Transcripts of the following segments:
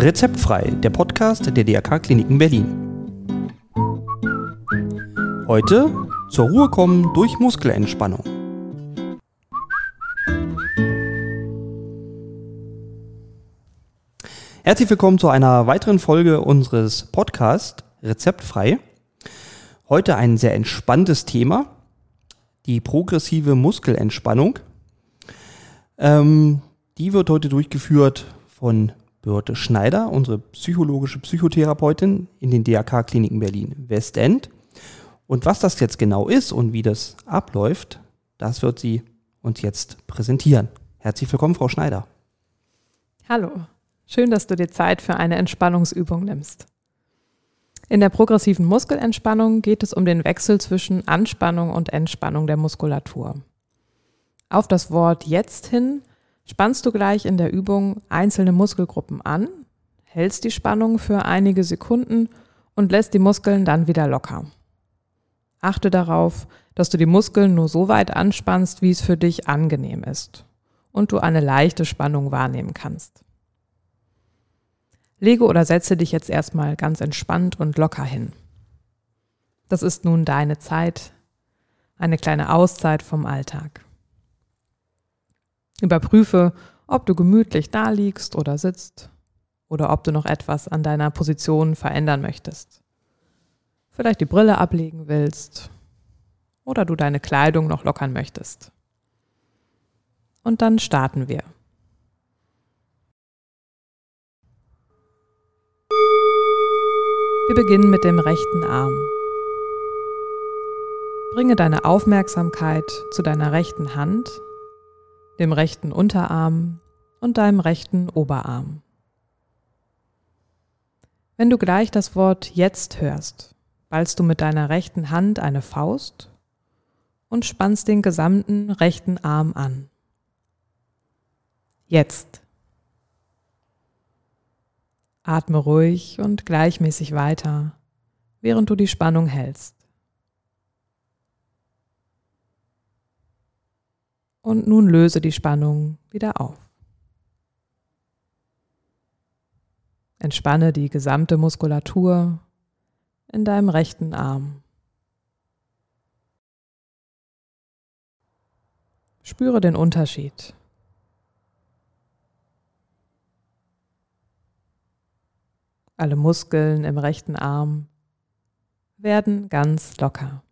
Rezeptfrei, der Podcast der DRK Kliniken Berlin. Heute zur Ruhe kommen durch Muskelentspannung. Herzlich willkommen zu einer weiteren Folge unseres Podcasts Rezeptfrei. Heute ein sehr entspanntes Thema, die progressive Muskelentspannung. Ähm, die wird heute durchgeführt von Birte Schneider, unsere psychologische Psychotherapeutin in den DRK-Kliniken Berlin Westend. Und was das jetzt genau ist und wie das abläuft, das wird sie uns jetzt präsentieren. Herzlich willkommen, Frau Schneider. Hallo, schön, dass du dir Zeit für eine Entspannungsübung nimmst. In der progressiven Muskelentspannung geht es um den Wechsel zwischen Anspannung und Entspannung der Muskulatur. Auf das Wort jetzt hin spannst du gleich in der Übung einzelne Muskelgruppen an, hältst die Spannung für einige Sekunden und lässt die Muskeln dann wieder locker. Achte darauf, dass du die Muskeln nur so weit anspannst, wie es für dich angenehm ist und du eine leichte Spannung wahrnehmen kannst. Lege oder setze dich jetzt erstmal ganz entspannt und locker hin. Das ist nun deine Zeit, eine kleine Auszeit vom Alltag. Überprüfe, ob du gemütlich da liegst oder sitzt oder ob du noch etwas an deiner Position verändern möchtest. Vielleicht die Brille ablegen willst oder du deine Kleidung noch lockern möchtest. Und dann starten wir. Wir beginnen mit dem rechten Arm. Bringe deine Aufmerksamkeit zu deiner rechten Hand dem rechten Unterarm und deinem rechten Oberarm. Wenn du gleich das Wort jetzt hörst, ballst du mit deiner rechten Hand eine Faust und spannst den gesamten rechten Arm an. Jetzt. Atme ruhig und gleichmäßig weiter, während du die Spannung hältst. Und nun löse die Spannung wieder auf. Entspanne die gesamte Muskulatur in deinem rechten Arm. Spüre den Unterschied. Alle Muskeln im rechten Arm werden ganz locker.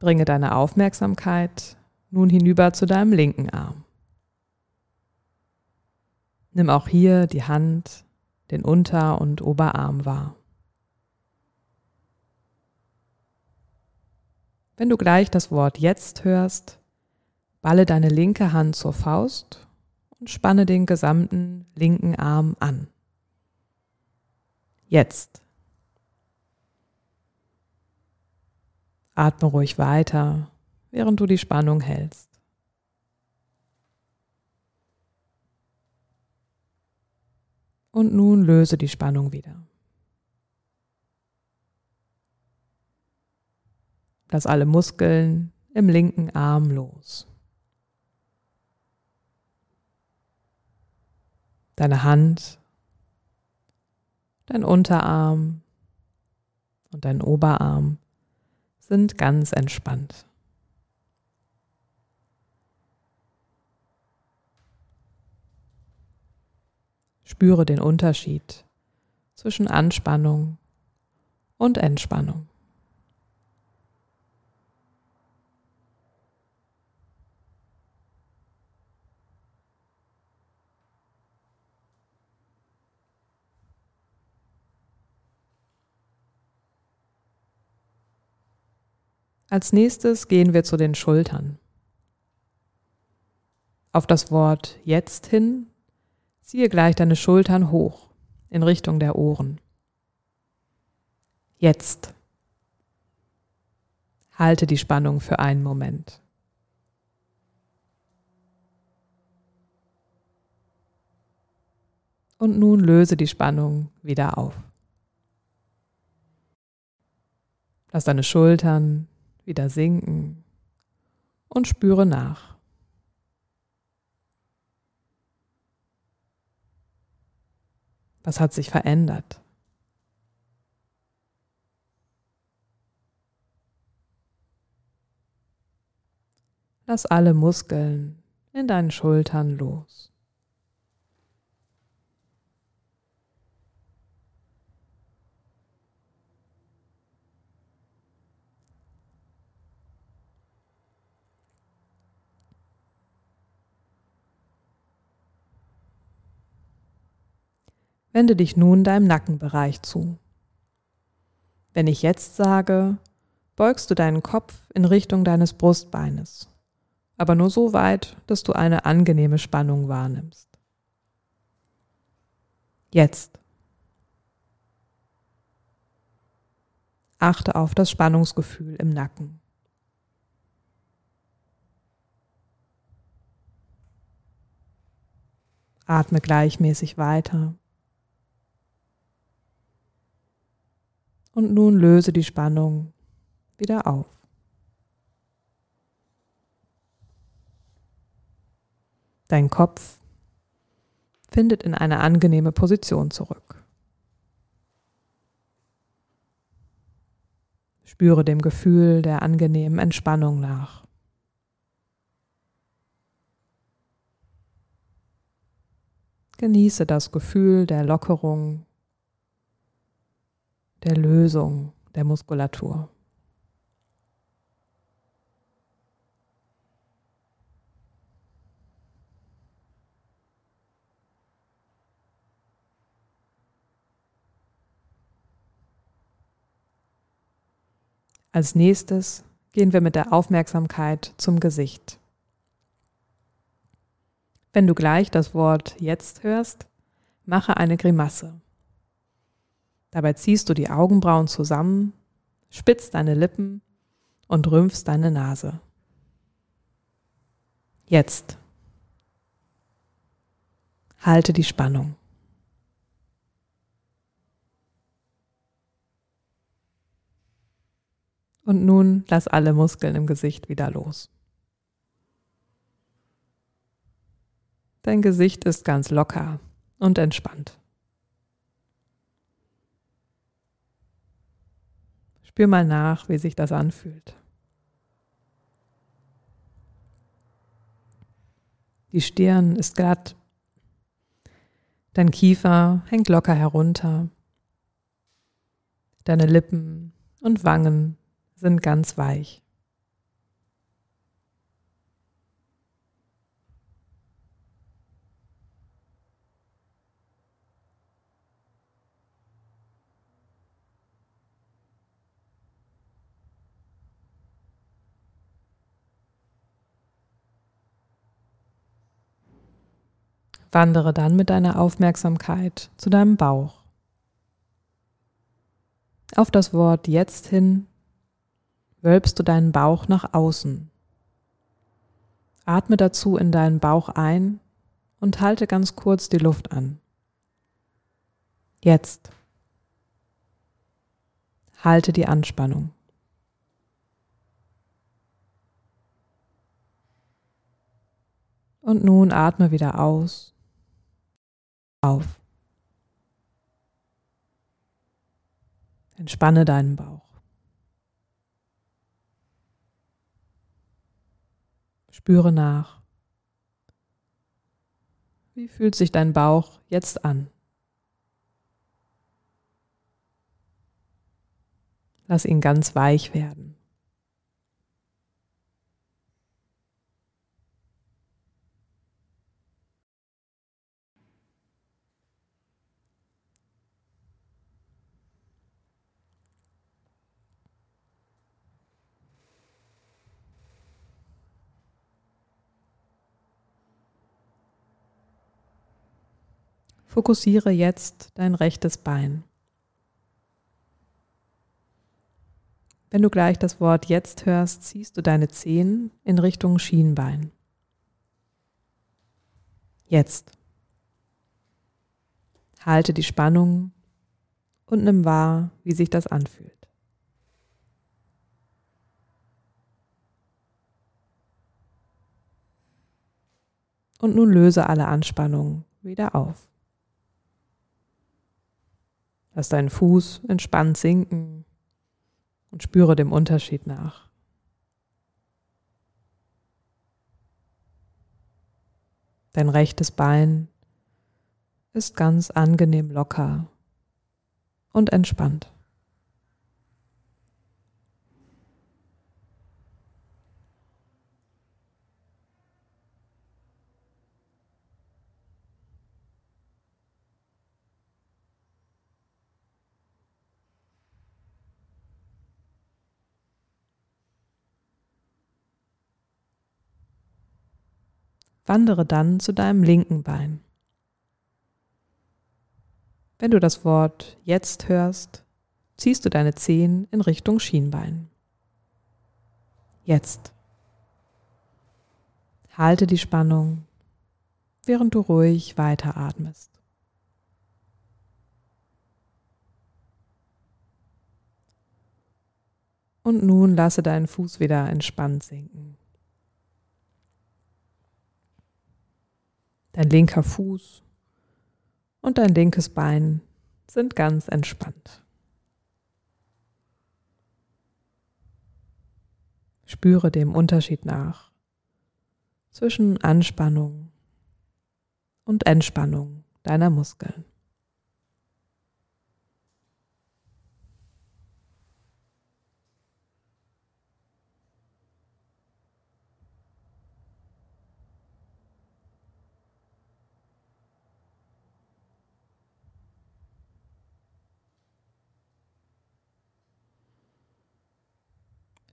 Bringe deine Aufmerksamkeit nun hinüber zu deinem linken Arm. Nimm auch hier die Hand, den Unter- und Oberarm wahr. Wenn du gleich das Wort jetzt hörst, balle deine linke Hand zur Faust und spanne den gesamten linken Arm an. Jetzt. Atme ruhig weiter, während du die Spannung hältst. Und nun löse die Spannung wieder. Lass alle Muskeln im linken Arm los. Deine Hand, dein Unterarm und dein Oberarm sind ganz entspannt. Spüre den Unterschied zwischen Anspannung und Entspannung. Als nächstes gehen wir zu den Schultern. Auf das Wort jetzt hin ziehe gleich deine Schultern hoch in Richtung der Ohren. Jetzt. Halte die Spannung für einen Moment. Und nun löse die Spannung wieder auf. Lass deine Schultern wieder sinken und spüre nach. Was hat sich verändert? Lass alle Muskeln in deinen Schultern los. Wende dich nun deinem Nackenbereich zu. Wenn ich jetzt sage, beugst du deinen Kopf in Richtung deines Brustbeines, aber nur so weit, dass du eine angenehme Spannung wahrnimmst. Jetzt. Achte auf das Spannungsgefühl im Nacken. Atme gleichmäßig weiter. Und nun löse die Spannung wieder auf. Dein Kopf findet in eine angenehme Position zurück. Spüre dem Gefühl der angenehmen Entspannung nach. Genieße das Gefühl der Lockerung der Lösung der Muskulatur. Als nächstes gehen wir mit der Aufmerksamkeit zum Gesicht. Wenn du gleich das Wort jetzt hörst, mache eine Grimasse. Dabei ziehst du die Augenbrauen zusammen, spitzt deine Lippen und rümpfst deine Nase. Jetzt. Halte die Spannung. Und nun lass alle Muskeln im Gesicht wieder los. Dein Gesicht ist ganz locker und entspannt. Spür mal nach, wie sich das anfühlt. Die Stirn ist glatt. Dein Kiefer hängt locker herunter. Deine Lippen und Wangen sind ganz weich. Wandere dann mit deiner Aufmerksamkeit zu deinem Bauch. Auf das Wort jetzt hin wölbst du deinen Bauch nach außen. Atme dazu in deinen Bauch ein und halte ganz kurz die Luft an. Jetzt. Halte die Anspannung. Und nun atme wieder aus auf. Entspanne deinen Bauch. Spüre nach. Wie fühlt sich dein Bauch jetzt an? Lass ihn ganz weich werden. Fokussiere jetzt dein rechtes Bein. Wenn du gleich das Wort jetzt hörst, ziehst du deine Zehen in Richtung Schienbein. Jetzt. Halte die Spannung und nimm wahr, wie sich das anfühlt. Und nun löse alle Anspannungen wieder auf. Lass deinen Fuß entspannt sinken und spüre dem Unterschied nach. Dein rechtes Bein ist ganz angenehm locker und entspannt. Wandere dann zu deinem linken Bein. Wenn du das Wort jetzt hörst, ziehst du deine Zehen in Richtung Schienbein. Jetzt. Halte die Spannung, während du ruhig weiteratmest. Und nun lasse deinen Fuß wieder entspannt sinken. Dein linker Fuß und dein linkes Bein sind ganz entspannt. Spüre dem Unterschied nach zwischen Anspannung und Entspannung deiner Muskeln.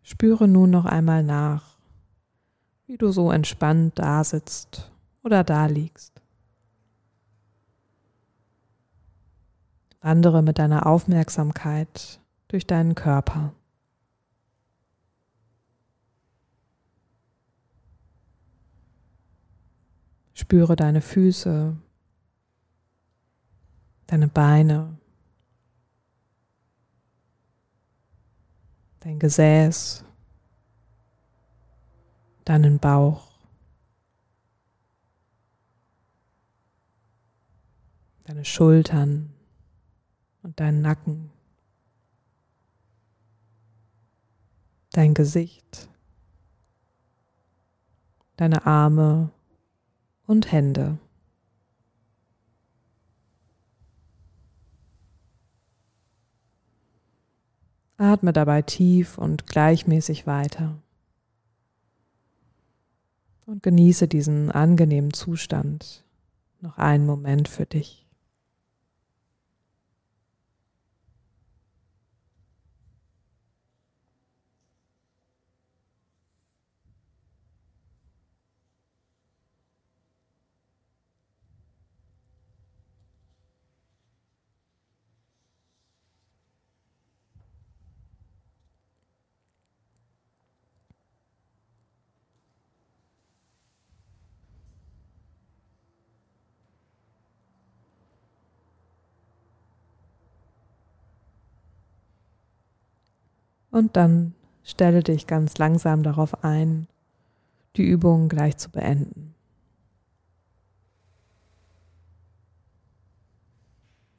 Spüre nun noch einmal nach, wie du so entspannt da sitzt oder da liegst. Wandere mit deiner Aufmerksamkeit durch deinen Körper. Spüre deine Füße, deine Beine, dein Gesäß, deinen Bauch, deine Schultern und deinen Nacken, dein Gesicht, deine Arme und Hände. Atme dabei tief und gleichmäßig weiter. Und genieße diesen angenehmen Zustand noch einen Moment für dich. Und dann stelle dich ganz langsam darauf ein, die Übung gleich zu beenden.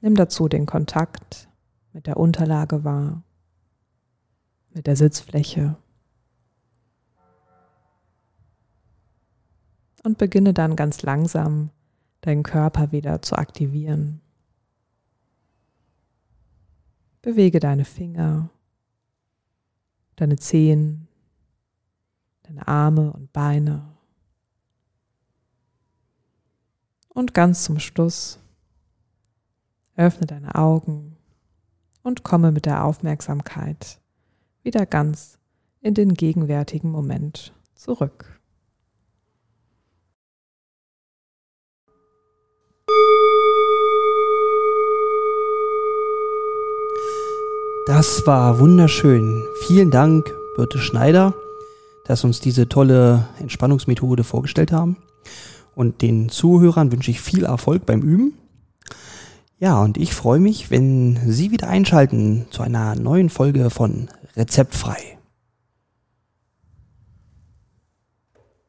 Nimm dazu den Kontakt mit der Unterlage wahr, mit der Sitzfläche und beginne dann ganz langsam deinen Körper wieder zu aktivieren. Bewege deine Finger deine Zehen, deine Arme und Beine. Und ganz zum Schluss öffne deine Augen und komme mit der Aufmerksamkeit wieder ganz in den gegenwärtigen Moment zurück. Das war wunderschön. Vielen Dank, Birte Schneider, dass uns diese tolle Entspannungsmethode vorgestellt haben. Und den Zuhörern wünsche ich viel Erfolg beim Üben. Ja, und ich freue mich, wenn Sie wieder einschalten zu einer neuen Folge von Rezeptfrei.